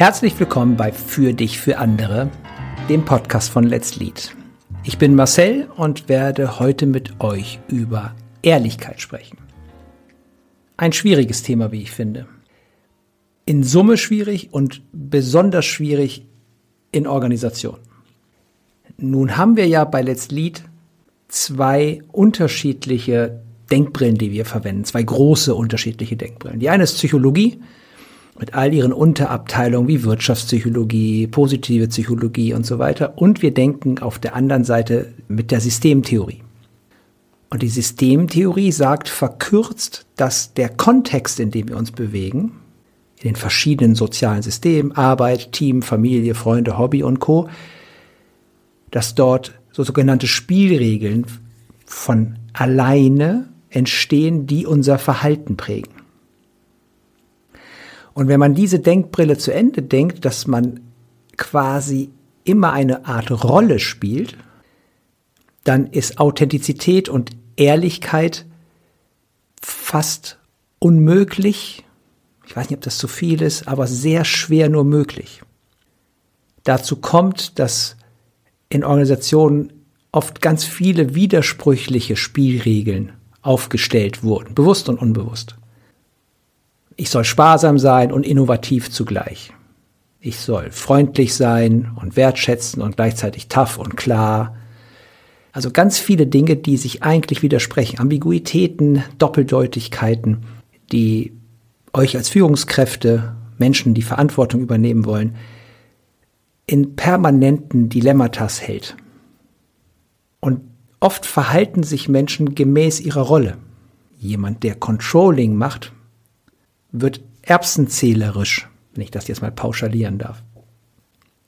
Herzlich willkommen bei Für dich, für andere, dem Podcast von Let's Lead. Ich bin Marcel und werde heute mit euch über Ehrlichkeit sprechen. Ein schwieriges Thema, wie ich finde. In Summe schwierig und besonders schwierig in Organisation. Nun haben wir ja bei Let's Lead zwei unterschiedliche Denkbrillen, die wir verwenden, zwei große unterschiedliche Denkbrillen. Die eine ist Psychologie mit all ihren Unterabteilungen wie Wirtschaftspsychologie, positive Psychologie und so weiter. Und wir denken auf der anderen Seite mit der Systemtheorie. Und die Systemtheorie sagt verkürzt, dass der Kontext, in dem wir uns bewegen, in den verschiedenen sozialen Systemen, Arbeit, Team, Familie, Freunde, Hobby und Co., dass dort so sogenannte Spielregeln von alleine entstehen, die unser Verhalten prägen. Und wenn man diese Denkbrille zu Ende denkt, dass man quasi immer eine Art Rolle spielt, dann ist Authentizität und Ehrlichkeit fast unmöglich. Ich weiß nicht, ob das zu viel ist, aber sehr schwer nur möglich. Dazu kommt, dass in Organisationen oft ganz viele widersprüchliche Spielregeln aufgestellt wurden, bewusst und unbewusst. Ich soll sparsam sein und innovativ zugleich. Ich soll freundlich sein und wertschätzen und gleichzeitig tough und klar. Also ganz viele Dinge, die sich eigentlich widersprechen. Ambiguitäten, Doppeldeutigkeiten, die euch als Führungskräfte, Menschen, die Verantwortung übernehmen wollen, in permanenten Dilemmatas hält. Und oft verhalten sich Menschen gemäß ihrer Rolle. Jemand, der Controlling macht, wird erbsenzählerisch, wenn ich das jetzt mal pauschalieren darf.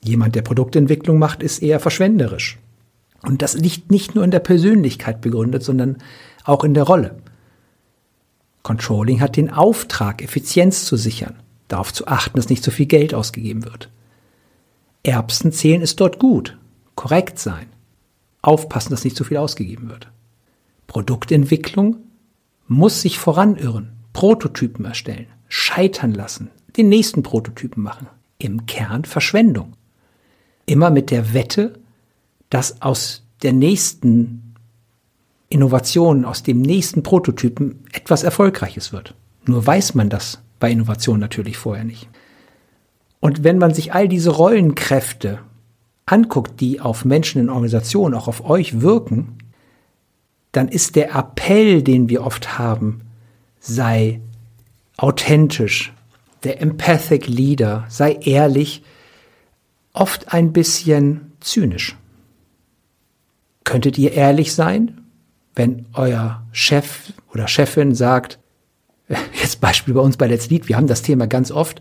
Jemand, der Produktentwicklung macht, ist eher verschwenderisch. Und das liegt nicht nur in der Persönlichkeit begründet, sondern auch in der Rolle. Controlling hat den Auftrag, Effizienz zu sichern, darauf zu achten, dass nicht zu viel Geld ausgegeben wird. Erbsen zählen ist dort gut. Korrekt sein. Aufpassen, dass nicht zu viel ausgegeben wird. Produktentwicklung muss sich voranirren, Prototypen erstellen, scheitern lassen, den nächsten Prototypen machen. Im Kern Verschwendung. Immer mit der Wette, dass aus der nächsten Innovation, aus dem nächsten Prototypen etwas Erfolgreiches wird. Nur weiß man das bei Innovation natürlich vorher nicht. Und wenn man sich all diese Rollenkräfte anguckt, die auf Menschen in Organisationen, auch auf euch wirken, dann ist der Appell, den wir oft haben, sei authentisch, der Empathic Leader, sei ehrlich, oft ein bisschen zynisch. Könntet ihr ehrlich sein, wenn euer Chef oder Chefin sagt, jetzt Beispiel bei uns bei Let's Lead, wir haben das Thema ganz oft,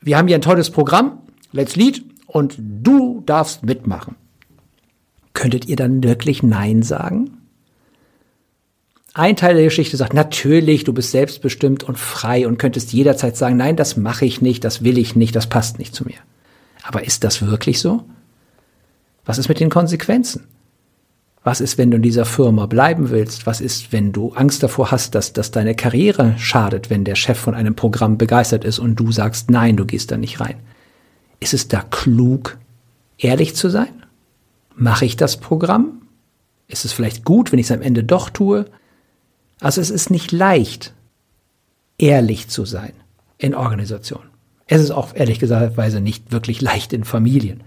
wir haben hier ein tolles Programm, Let's Lead, und du darfst mitmachen. Könntet ihr dann wirklich Nein sagen? Ein Teil der Geschichte sagt, natürlich, du bist selbstbestimmt und frei und könntest jederzeit sagen, nein, das mache ich nicht, das will ich nicht, das passt nicht zu mir. Aber ist das wirklich so? Was ist mit den Konsequenzen? Was ist, wenn du in dieser Firma bleiben willst? Was ist, wenn du Angst davor hast, dass, dass deine Karriere schadet, wenn der Chef von einem Programm begeistert ist und du sagst, nein, du gehst da nicht rein? Ist es da klug, ehrlich zu sein? Mache ich das Programm? Ist es vielleicht gut, wenn ich es am Ende doch tue? Also es ist nicht leicht, ehrlich zu sein in Organisationen. Es ist auch ehrlich gesagt nicht wirklich leicht in Familien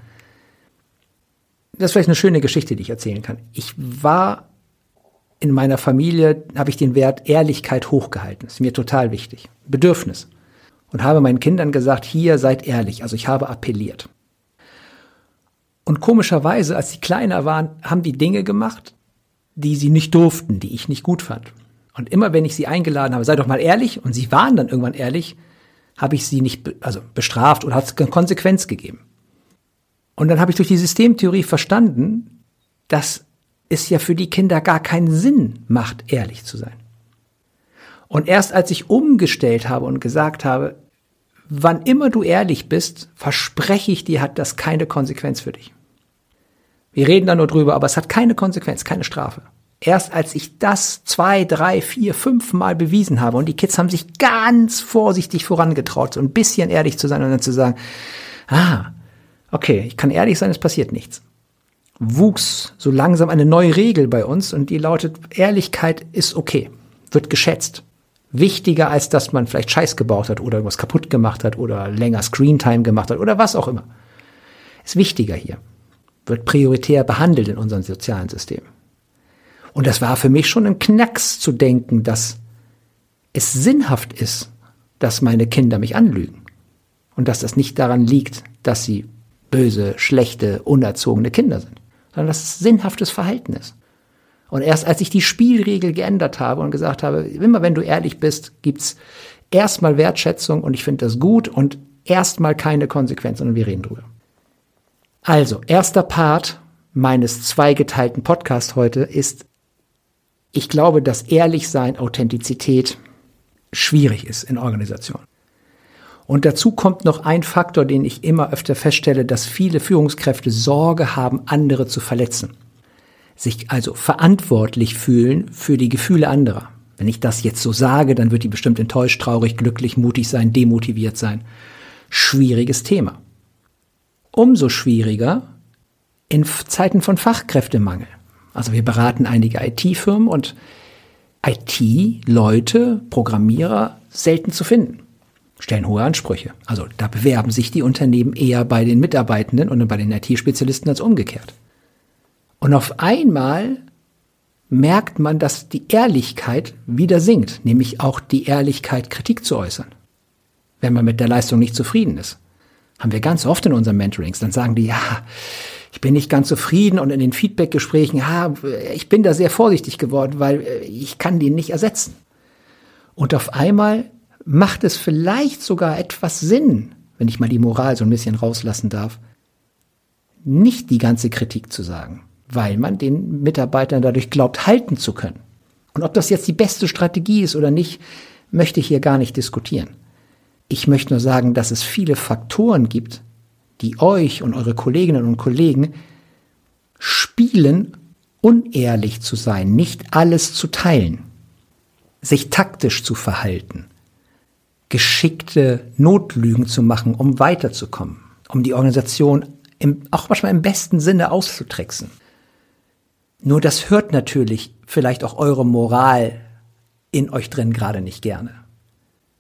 das ist vielleicht eine schöne Geschichte, die ich erzählen kann. Ich war in meiner Familie, habe ich den Wert Ehrlichkeit hochgehalten. Das ist mir total wichtig. Bedürfnis. Und habe meinen Kindern gesagt, hier seid ehrlich. Also ich habe appelliert. Und komischerweise, als sie kleiner waren, haben die Dinge gemacht, die sie nicht durften, die ich nicht gut fand. Und immer wenn ich sie eingeladen habe, sei doch mal ehrlich, und sie waren dann irgendwann ehrlich, habe ich sie nicht also bestraft oder hat es Konsequenz gegeben. Und dann habe ich durch die Systemtheorie verstanden, dass es ja für die Kinder gar keinen Sinn macht, ehrlich zu sein. Und erst als ich umgestellt habe und gesagt habe, wann immer du ehrlich bist, verspreche ich dir, hat das keine Konsequenz für dich. Wir reden da nur drüber, aber es hat keine Konsequenz, keine Strafe. Erst als ich das zwei, drei, vier, fünf Mal bewiesen habe und die Kids haben sich ganz vorsichtig vorangetraut, so ein bisschen ehrlich zu sein und dann zu sagen, ah, okay, ich kann ehrlich sein, es passiert nichts. Wuchs so langsam eine neue Regel bei uns und die lautet, Ehrlichkeit ist okay, wird geschätzt. Wichtiger als dass man vielleicht Scheiß gebaut hat oder irgendwas kaputt gemacht hat oder länger Screentime gemacht hat oder was auch immer. Ist wichtiger hier. Wird prioritär behandelt in unserem sozialen System. Und das war für mich schon ein Knacks zu denken, dass es sinnhaft ist, dass meine Kinder mich anlügen. Und dass das nicht daran liegt, dass sie böse, schlechte, unerzogene Kinder sind, sondern dass es sinnhaftes Verhalten ist. Und erst als ich die Spielregel geändert habe und gesagt habe, immer wenn du ehrlich bist, gibt's erstmal Wertschätzung und ich finde das gut und erstmal keine Konsequenzen und wir reden drüber. Also, erster Part meines zweigeteilten Podcasts heute ist ich glaube, dass Ehrlichsein, Authentizität schwierig ist in Organisationen. Und dazu kommt noch ein Faktor, den ich immer öfter feststelle, dass viele Führungskräfte Sorge haben, andere zu verletzen. Sich also verantwortlich fühlen für die Gefühle anderer. Wenn ich das jetzt so sage, dann wird die bestimmt enttäuscht, traurig, glücklich, mutig sein, demotiviert sein. Schwieriges Thema. Umso schwieriger in Zeiten von Fachkräftemangel. Also wir beraten einige IT-Firmen und IT-Leute, Programmierer selten zu finden. Stellen hohe Ansprüche. Also da bewerben sich die Unternehmen eher bei den Mitarbeitenden und bei den IT-Spezialisten als umgekehrt. Und auf einmal merkt man, dass die Ehrlichkeit wieder sinkt, nämlich auch die Ehrlichkeit, Kritik zu äußern. Wenn man mit der Leistung nicht zufrieden ist. Haben wir ganz oft in unseren Mentorings. Dann sagen die, ja, ich bin nicht ganz zufrieden und in den Feedbackgesprächen, ja, ich bin da sehr vorsichtig geworden, weil äh, ich kann den nicht ersetzen. Und auf einmal macht es vielleicht sogar etwas Sinn, wenn ich mal die Moral so ein bisschen rauslassen darf, nicht die ganze Kritik zu sagen, weil man den Mitarbeitern dadurch glaubt, halten zu können. Und ob das jetzt die beste Strategie ist oder nicht, möchte ich hier gar nicht diskutieren. Ich möchte nur sagen, dass es viele Faktoren gibt, die euch und eure Kolleginnen und Kollegen spielen, unehrlich zu sein, nicht alles zu teilen, sich taktisch zu verhalten, geschickte Notlügen zu machen, um weiterzukommen, um die Organisation im, auch manchmal im besten Sinne auszutricksen. Nur das hört natürlich vielleicht auch eure Moral in euch drin gerade nicht gerne.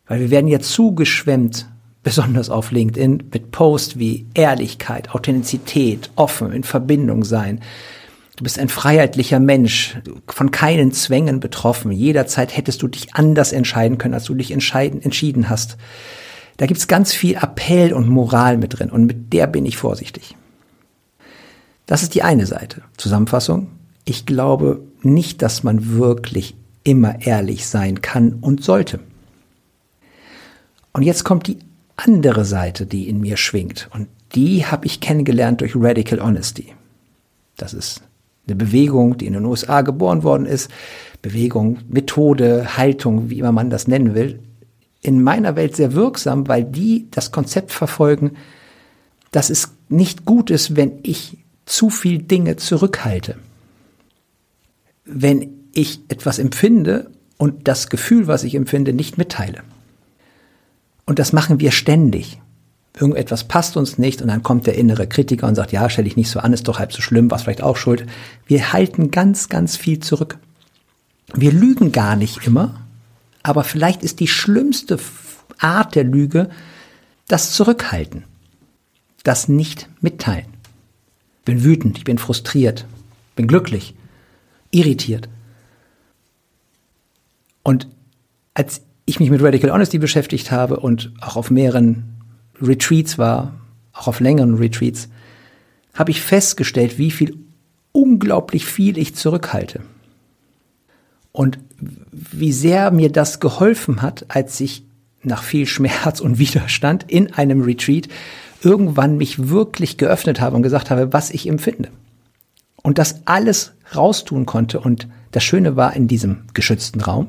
Weil wir werden ja zugeschwemmt besonders auf LinkedIn, mit Posts wie Ehrlichkeit, Authentizität, offen, in Verbindung sein. Du bist ein freiheitlicher Mensch, von keinen Zwängen betroffen. Jederzeit hättest du dich anders entscheiden können, als du dich entscheiden, entschieden hast. Da gibt's ganz viel Appell und Moral mit drin und mit der bin ich vorsichtig. Das ist die eine Seite. Zusammenfassung. Ich glaube nicht, dass man wirklich immer ehrlich sein kann und sollte. Und jetzt kommt die andere Seite, die in mir schwingt. Und die habe ich kennengelernt durch Radical Honesty. Das ist eine Bewegung, die in den USA geboren worden ist. Bewegung, Methode, Haltung, wie immer man das nennen will. In meiner Welt sehr wirksam, weil die das Konzept verfolgen, dass es nicht gut ist, wenn ich zu viel Dinge zurückhalte. Wenn ich etwas empfinde und das Gefühl, was ich empfinde, nicht mitteile. Und das machen wir ständig. Irgendetwas passt uns nicht und dann kommt der innere Kritiker und sagt, ja, stell dich nicht so an, ist doch halb so schlimm, was vielleicht auch schuld. Wir halten ganz, ganz viel zurück. Wir lügen gar nicht immer, aber vielleicht ist die schlimmste Art der Lüge das Zurückhalten, das nicht mitteilen. Bin wütend, ich bin frustriert, bin glücklich, irritiert. Und als ich mich mit Radical Honesty beschäftigt habe und auch auf mehreren Retreats war, auch auf längeren Retreats, habe ich festgestellt, wie viel unglaublich viel ich zurückhalte. Und wie sehr mir das geholfen hat, als ich nach viel Schmerz und Widerstand in einem Retreat irgendwann mich wirklich geöffnet habe und gesagt habe, was ich empfinde. Und das alles raustun konnte. Und das Schöne war in diesem geschützten Raum,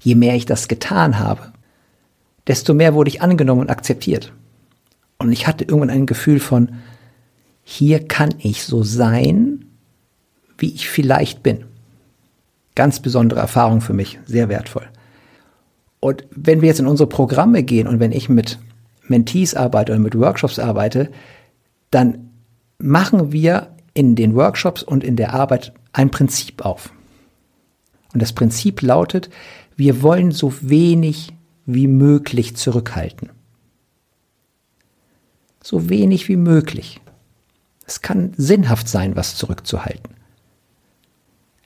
je mehr ich das getan habe, desto mehr wurde ich angenommen und akzeptiert. Und ich hatte irgendwann ein Gefühl von, hier kann ich so sein, wie ich vielleicht bin. Ganz besondere Erfahrung für mich, sehr wertvoll. Und wenn wir jetzt in unsere Programme gehen und wenn ich mit Mentees arbeite oder mit Workshops arbeite, dann machen wir in den Workshops und in der Arbeit ein Prinzip auf. Und das Prinzip lautet, wir wollen so wenig wie möglich zurückhalten. So wenig wie möglich. Es kann sinnhaft sein, was zurückzuhalten.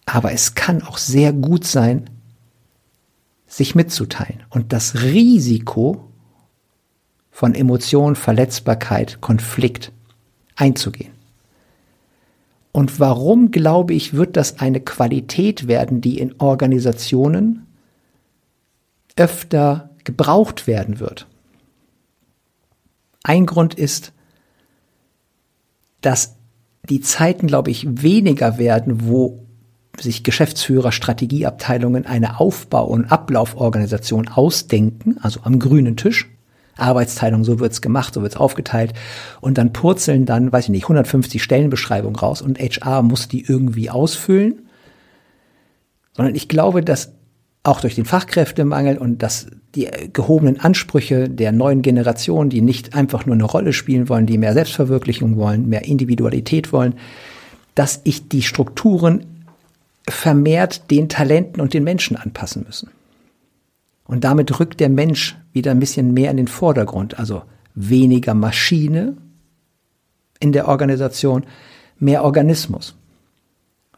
Aber es kann auch sehr gut sein, sich mitzuteilen. Und das Risiko von Emotion, Verletzbarkeit, Konflikt einzugehen. Und warum, glaube ich, wird das eine Qualität werden, die in Organisationen öfter gebraucht werden wird? Ein Grund ist, dass die Zeiten, glaube ich, weniger werden, wo sich Geschäftsführer, Strategieabteilungen eine Aufbau- und Ablauforganisation ausdenken, also am grünen Tisch. Arbeitsteilung, so wird's gemacht, so wird's aufgeteilt. Und dann purzeln dann, weiß ich nicht, 150 Stellenbeschreibungen raus und HR muss die irgendwie ausfüllen. Sondern ich glaube, dass auch durch den Fachkräftemangel und dass die gehobenen Ansprüche der neuen Generation, die nicht einfach nur eine Rolle spielen wollen, die mehr Selbstverwirklichung wollen, mehr Individualität wollen, dass ich die Strukturen vermehrt den Talenten und den Menschen anpassen müssen. Und damit rückt der Mensch wieder ein bisschen mehr in den Vordergrund, also weniger Maschine in der Organisation, mehr Organismus.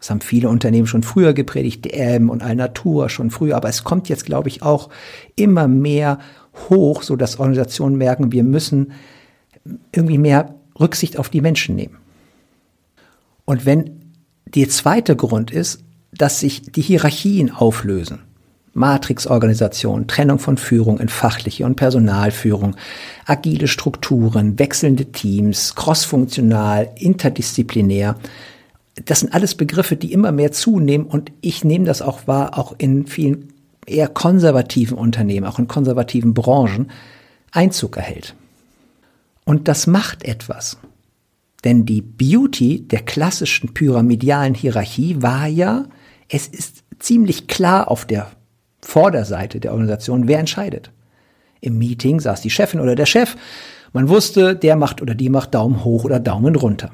Das haben viele Unternehmen schon früher gepredigt, DM und Allnatur schon früher, aber es kommt jetzt, glaube ich, auch immer mehr hoch, so dass Organisationen merken, wir müssen irgendwie mehr Rücksicht auf die Menschen nehmen. Und wenn der zweite Grund ist, dass sich die Hierarchien auflösen. Matrixorganisation, Trennung von Führung in fachliche und Personalführung, agile Strukturen, wechselnde Teams, crossfunktional, interdisziplinär. Das sind alles Begriffe, die immer mehr zunehmen und ich nehme das auch wahr, auch in vielen eher konservativen Unternehmen, auch in konservativen Branchen Einzug erhält. Und das macht etwas. Denn die Beauty der klassischen pyramidalen Hierarchie war ja, es ist ziemlich klar auf der Vorderseite der Organisation, wer entscheidet. Im Meeting saß die Chefin oder der Chef. Man wusste, der macht oder die macht Daumen hoch oder Daumen runter.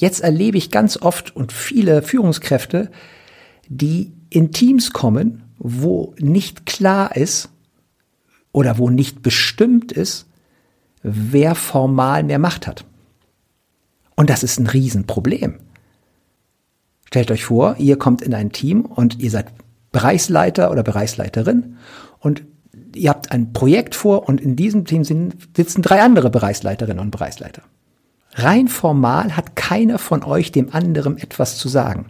Jetzt erlebe ich ganz oft und viele Führungskräfte, die in Teams kommen, wo nicht klar ist oder wo nicht bestimmt ist, wer formal mehr Macht hat. Und das ist ein Riesenproblem. Stellt euch vor, ihr kommt in ein Team und ihr seid Bereichsleiter oder Bereichsleiterin und ihr habt ein Projekt vor und in diesem Team sitzen drei andere Bereichsleiterinnen und Bereichsleiter. Rein formal hat keiner von euch dem anderen etwas zu sagen.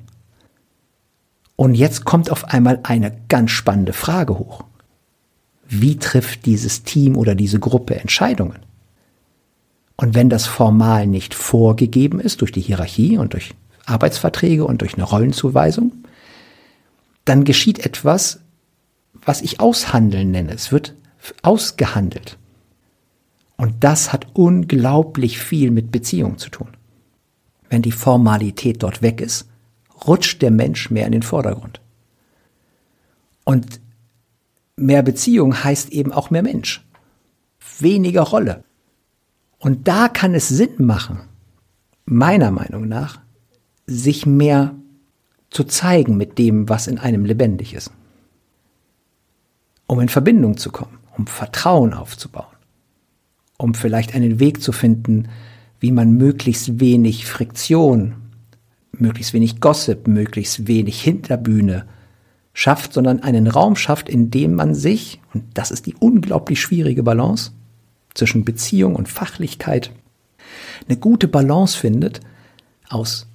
Und jetzt kommt auf einmal eine ganz spannende Frage hoch. Wie trifft dieses Team oder diese Gruppe Entscheidungen? Und wenn das formal nicht vorgegeben ist durch die Hierarchie und durch Arbeitsverträge und durch eine Rollenzuweisung, dann geschieht etwas, was ich aushandeln nenne. Es wird ausgehandelt. Und das hat unglaublich viel mit Beziehung zu tun. Wenn die Formalität dort weg ist, rutscht der Mensch mehr in den Vordergrund. Und mehr Beziehung heißt eben auch mehr Mensch. Weniger Rolle. Und da kann es Sinn machen, meiner Meinung nach, sich mehr zu zeigen mit dem, was in einem lebendig ist. Um in Verbindung zu kommen, um Vertrauen aufzubauen, um vielleicht einen Weg zu finden, wie man möglichst wenig Friktion, möglichst wenig Gossip, möglichst wenig Hinterbühne schafft, sondern einen Raum schafft, in dem man sich, und das ist die unglaublich schwierige Balance zwischen Beziehung und Fachlichkeit, eine gute Balance findet aus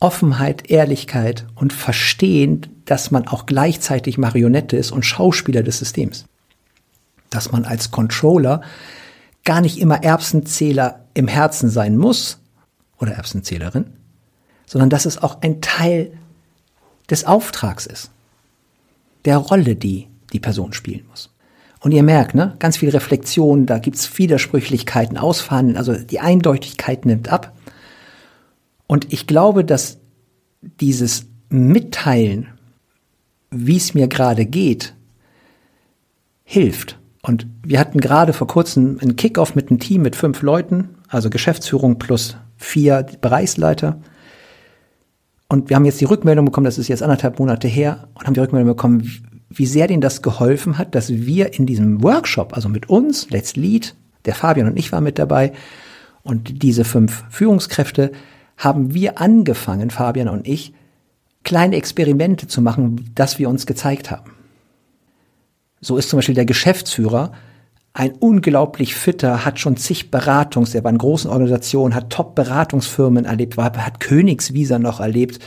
Offenheit, Ehrlichkeit und Verstehen, dass man auch gleichzeitig Marionette ist und Schauspieler des Systems. Dass man als Controller gar nicht immer Erbsenzähler im Herzen sein muss oder Erbsenzählerin, sondern dass es auch ein Teil des Auftrags ist, der Rolle, die die Person spielen muss. Und ihr merkt, ne, ganz viel Reflexion, da gibt's Widersprüchlichkeiten, Ausfahren, also die Eindeutigkeit nimmt ab. Und ich glaube, dass dieses Mitteilen wie es mir gerade geht, hilft. Und wir hatten gerade vor kurzem einen Kickoff mit einem Team mit fünf Leuten, also Geschäftsführung plus vier Bereichsleiter. Und wir haben jetzt die Rückmeldung bekommen, das ist jetzt anderthalb Monate her, und haben die Rückmeldung bekommen, wie sehr denen das geholfen hat, dass wir in diesem Workshop, also mit uns, Let's Lead, der Fabian und ich waren mit dabei, und diese fünf Führungskräfte haben wir angefangen, Fabian und ich, kleine Experimente zu machen, das wir uns gezeigt haben. So ist zum Beispiel der Geschäftsführer ein unglaublich fitter, hat schon zig Beratungs, er war in großen Organisationen, hat Top-Beratungsfirmen erlebt, war, hat Königsvisa noch erlebt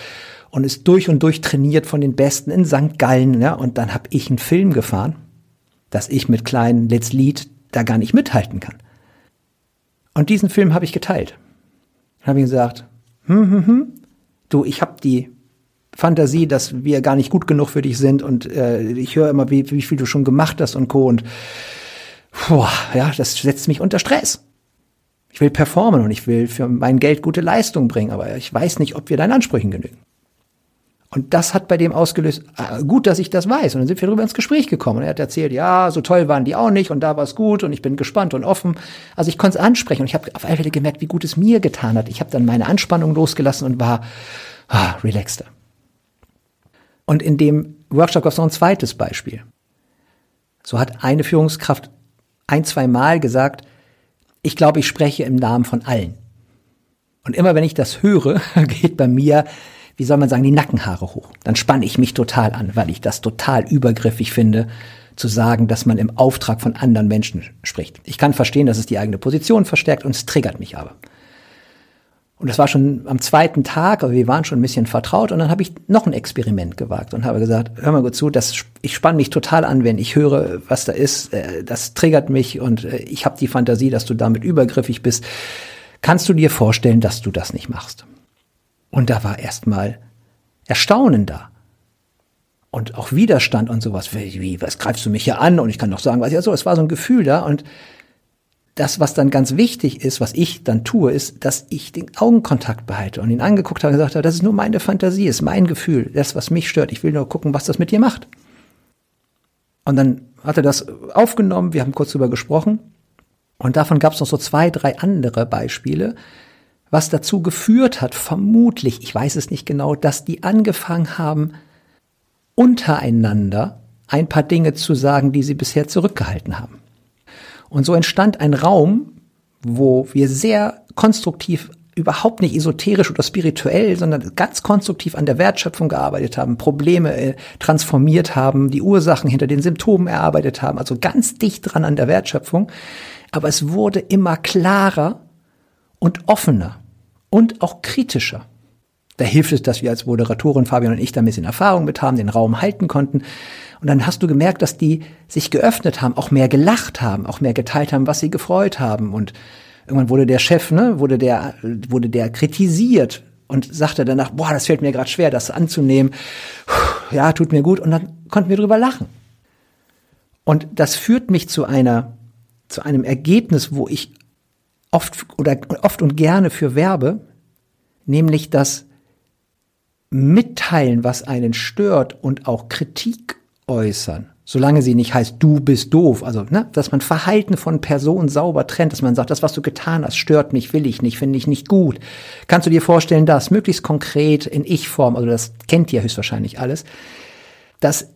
und ist durch und durch trainiert von den Besten in St. Gallen. Ja, und dann habe ich einen Film gefahren, dass ich mit kleinen Let's Lead da gar nicht mithalten kann. Und diesen Film habe ich geteilt. Habe ich gesagt, hm, hm, hm, du, ich habe die Fantasie, dass wir gar nicht gut genug für dich sind und äh, ich höre immer, wie, wie viel du schon gemacht hast und co. Und boah, ja, das setzt mich unter Stress. Ich will performen und ich will für mein Geld gute Leistung bringen, aber ich weiß nicht, ob wir deinen Ansprüchen genügen. Und das hat bei dem ausgelöst, ah, gut, dass ich das weiß. Und dann sind wir darüber ins Gespräch gekommen. Und er hat erzählt, ja, so toll waren die auch nicht und da war es gut und ich bin gespannt und offen. Also ich konnte es ansprechen und ich habe auf alle Fälle gemerkt, wie gut es mir getan hat. Ich habe dann meine Anspannung losgelassen und war ah, relaxter. Und in dem Workshop gab es noch ein zweites Beispiel. So hat eine Führungskraft ein, zwei Mal gesagt, ich glaube, ich spreche im Namen von allen. Und immer wenn ich das höre, geht bei mir wie soll man sagen, die Nackenhaare hoch. Dann spanne ich mich total an, weil ich das total übergriffig finde, zu sagen, dass man im Auftrag von anderen Menschen spricht. Ich kann verstehen, dass es die eigene Position verstärkt und es triggert mich aber. Und das war schon am zweiten Tag, aber wir waren schon ein bisschen vertraut und dann habe ich noch ein Experiment gewagt und habe gesagt, hör mal gut zu, das, ich spanne mich total an, wenn ich höre, was da ist, äh, das triggert mich und äh, ich habe die Fantasie, dass du damit übergriffig bist. Kannst du dir vorstellen, dass du das nicht machst? Und da war erstmal Erstaunen da. Und auch Widerstand und sowas. Wie, wie, was greifst du mich hier an? Und ich kann doch sagen, was ja so, es war so ein Gefühl da. Und das, was dann ganz wichtig ist, was ich dann tue, ist, dass ich den Augenkontakt behalte und ihn angeguckt habe und gesagt habe, das ist nur meine Fantasie, ist mein Gefühl, das, was mich stört. Ich will nur gucken, was das mit dir macht. Und dann hat er das aufgenommen, wir haben kurz drüber gesprochen. Und davon gab es noch so zwei, drei andere Beispiele, was dazu geführt hat, vermutlich, ich weiß es nicht genau, dass die angefangen haben, untereinander ein paar Dinge zu sagen, die sie bisher zurückgehalten haben. Und so entstand ein Raum, wo wir sehr konstruktiv, überhaupt nicht esoterisch oder spirituell, sondern ganz konstruktiv an der Wertschöpfung gearbeitet haben, Probleme äh, transformiert haben, die Ursachen hinter den Symptomen erarbeitet haben, also ganz dicht dran an der Wertschöpfung. Aber es wurde immer klarer, und offener und auch kritischer. Da hilft es, dass wir als Moderatorin Fabian und ich da ein bisschen Erfahrung mit haben, den Raum halten konnten. Und dann hast du gemerkt, dass die sich geöffnet haben, auch mehr gelacht haben, auch mehr geteilt haben, was sie gefreut haben. Und irgendwann wurde der Chef, ne, wurde der, wurde der kritisiert und sagte danach, boah, das fällt mir gerade schwer, das anzunehmen. Ja, tut mir gut. Und dann konnten wir drüber lachen. Und das führt mich zu einer, zu einem Ergebnis, wo ich oft oder oft und gerne für Werbe, nämlich das Mitteilen, was einen stört und auch Kritik äußern, solange sie nicht heißt, du bist doof, also ne, dass man Verhalten von Personen sauber trennt, dass man sagt, das, was du getan hast, stört mich, will ich nicht, finde ich nicht gut. Kannst du dir vorstellen, das möglichst konkret in Ich-Form, also das kennt ihr höchstwahrscheinlich alles, dass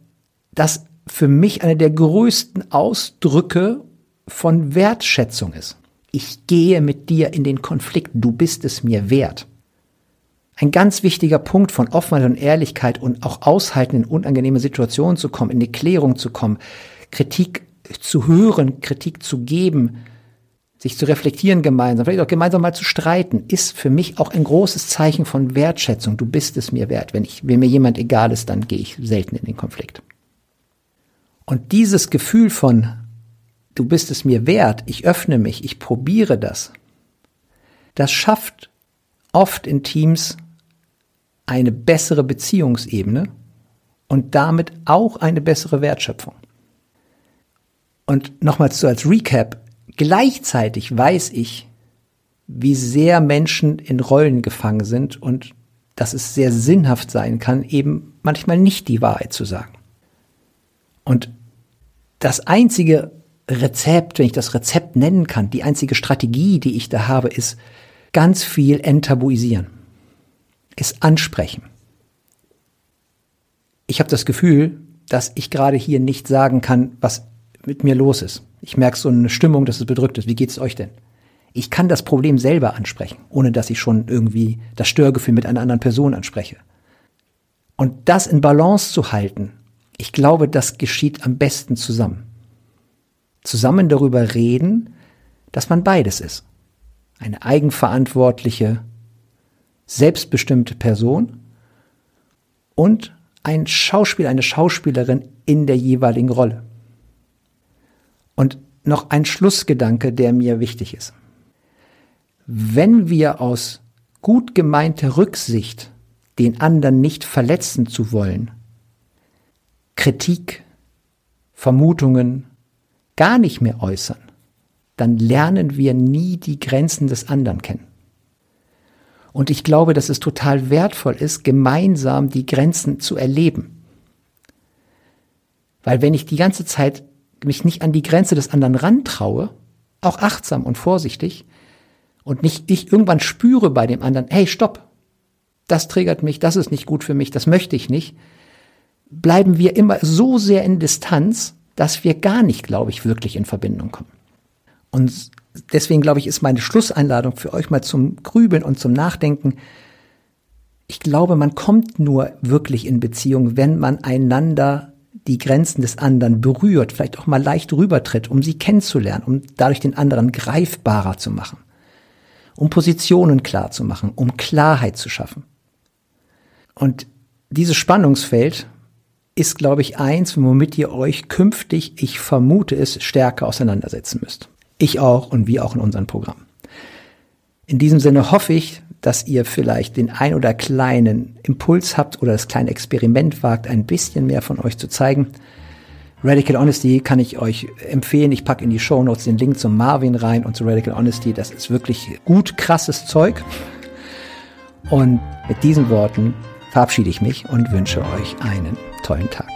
das für mich einer der größten Ausdrücke von Wertschätzung ist ich gehe mit dir in den Konflikt, du bist es mir wert. Ein ganz wichtiger Punkt von Offenheit und Ehrlichkeit und auch aushalten, in unangenehme Situationen zu kommen, in die Klärung zu kommen, Kritik zu hören, Kritik zu geben, sich zu reflektieren gemeinsam, vielleicht auch gemeinsam mal zu streiten, ist für mich auch ein großes Zeichen von Wertschätzung. Du bist es mir wert. Wenn ich, wenn mir jemand egal ist, dann gehe ich selten in den Konflikt. Und dieses Gefühl von du bist es mir wert, ich öffne mich, ich probiere das. Das schafft oft in Teams eine bessere Beziehungsebene und damit auch eine bessere Wertschöpfung. Und nochmals so als Recap, gleichzeitig weiß ich, wie sehr Menschen in Rollen gefangen sind und dass es sehr sinnhaft sein kann, eben manchmal nicht die Wahrheit zu sagen. Und das einzige Rezept, wenn ich das Rezept nennen kann, die einzige Strategie, die ich da habe, ist ganz viel enttabuisieren. Ist ansprechen. Ich habe das Gefühl, dass ich gerade hier nicht sagen kann, was mit mir los ist. Ich merke so eine Stimmung, dass es bedrückt ist. Wie geht's euch denn? Ich kann das Problem selber ansprechen, ohne dass ich schon irgendwie das Störgefühl mit einer anderen Person anspreche. Und das in Balance zu halten, ich glaube, das geschieht am besten zusammen. Zusammen darüber reden, dass man beides ist. Eine eigenverantwortliche, selbstbestimmte Person und ein Schauspieler, eine Schauspielerin in der jeweiligen Rolle. Und noch ein Schlussgedanke, der mir wichtig ist. Wenn wir aus gut gemeinter Rücksicht, den anderen nicht verletzen zu wollen, Kritik, Vermutungen gar nicht mehr äußern, dann lernen wir nie die Grenzen des anderen kennen. Und ich glaube, dass es total wertvoll ist, gemeinsam die Grenzen zu erleben. Weil wenn ich die ganze Zeit mich nicht an die Grenze des anderen rantraue, auch achtsam und vorsichtig, und nicht ich irgendwann spüre bei dem anderen, hey, stopp, das triggert mich, das ist nicht gut für mich, das möchte ich nicht, bleiben wir immer so sehr in Distanz, dass wir gar nicht, glaube ich, wirklich in Verbindung kommen. Und deswegen glaube ich, ist meine Schlusseinladung für euch mal zum Grübeln und zum Nachdenken. Ich glaube, man kommt nur wirklich in Beziehung, wenn man einander die Grenzen des anderen berührt, vielleicht auch mal leicht rübertritt, um sie kennenzulernen, um dadurch den anderen greifbarer zu machen, um Positionen klar zu machen, um Klarheit zu schaffen. Und dieses Spannungsfeld ist, glaube ich, eins, womit ihr euch künftig, ich vermute es, stärker auseinandersetzen müsst. Ich auch und wir auch in unserem Programm. In diesem Sinne hoffe ich, dass ihr vielleicht den ein oder kleinen Impuls habt oder das kleine Experiment wagt, ein bisschen mehr von euch zu zeigen. Radical Honesty kann ich euch empfehlen. Ich packe in die Show Notes den Link zum Marvin rein und zu Radical Honesty. Das ist wirklich gut krasses Zeug. Und mit diesen Worten verabschiede ich mich und wünsche euch einen tollen Tag.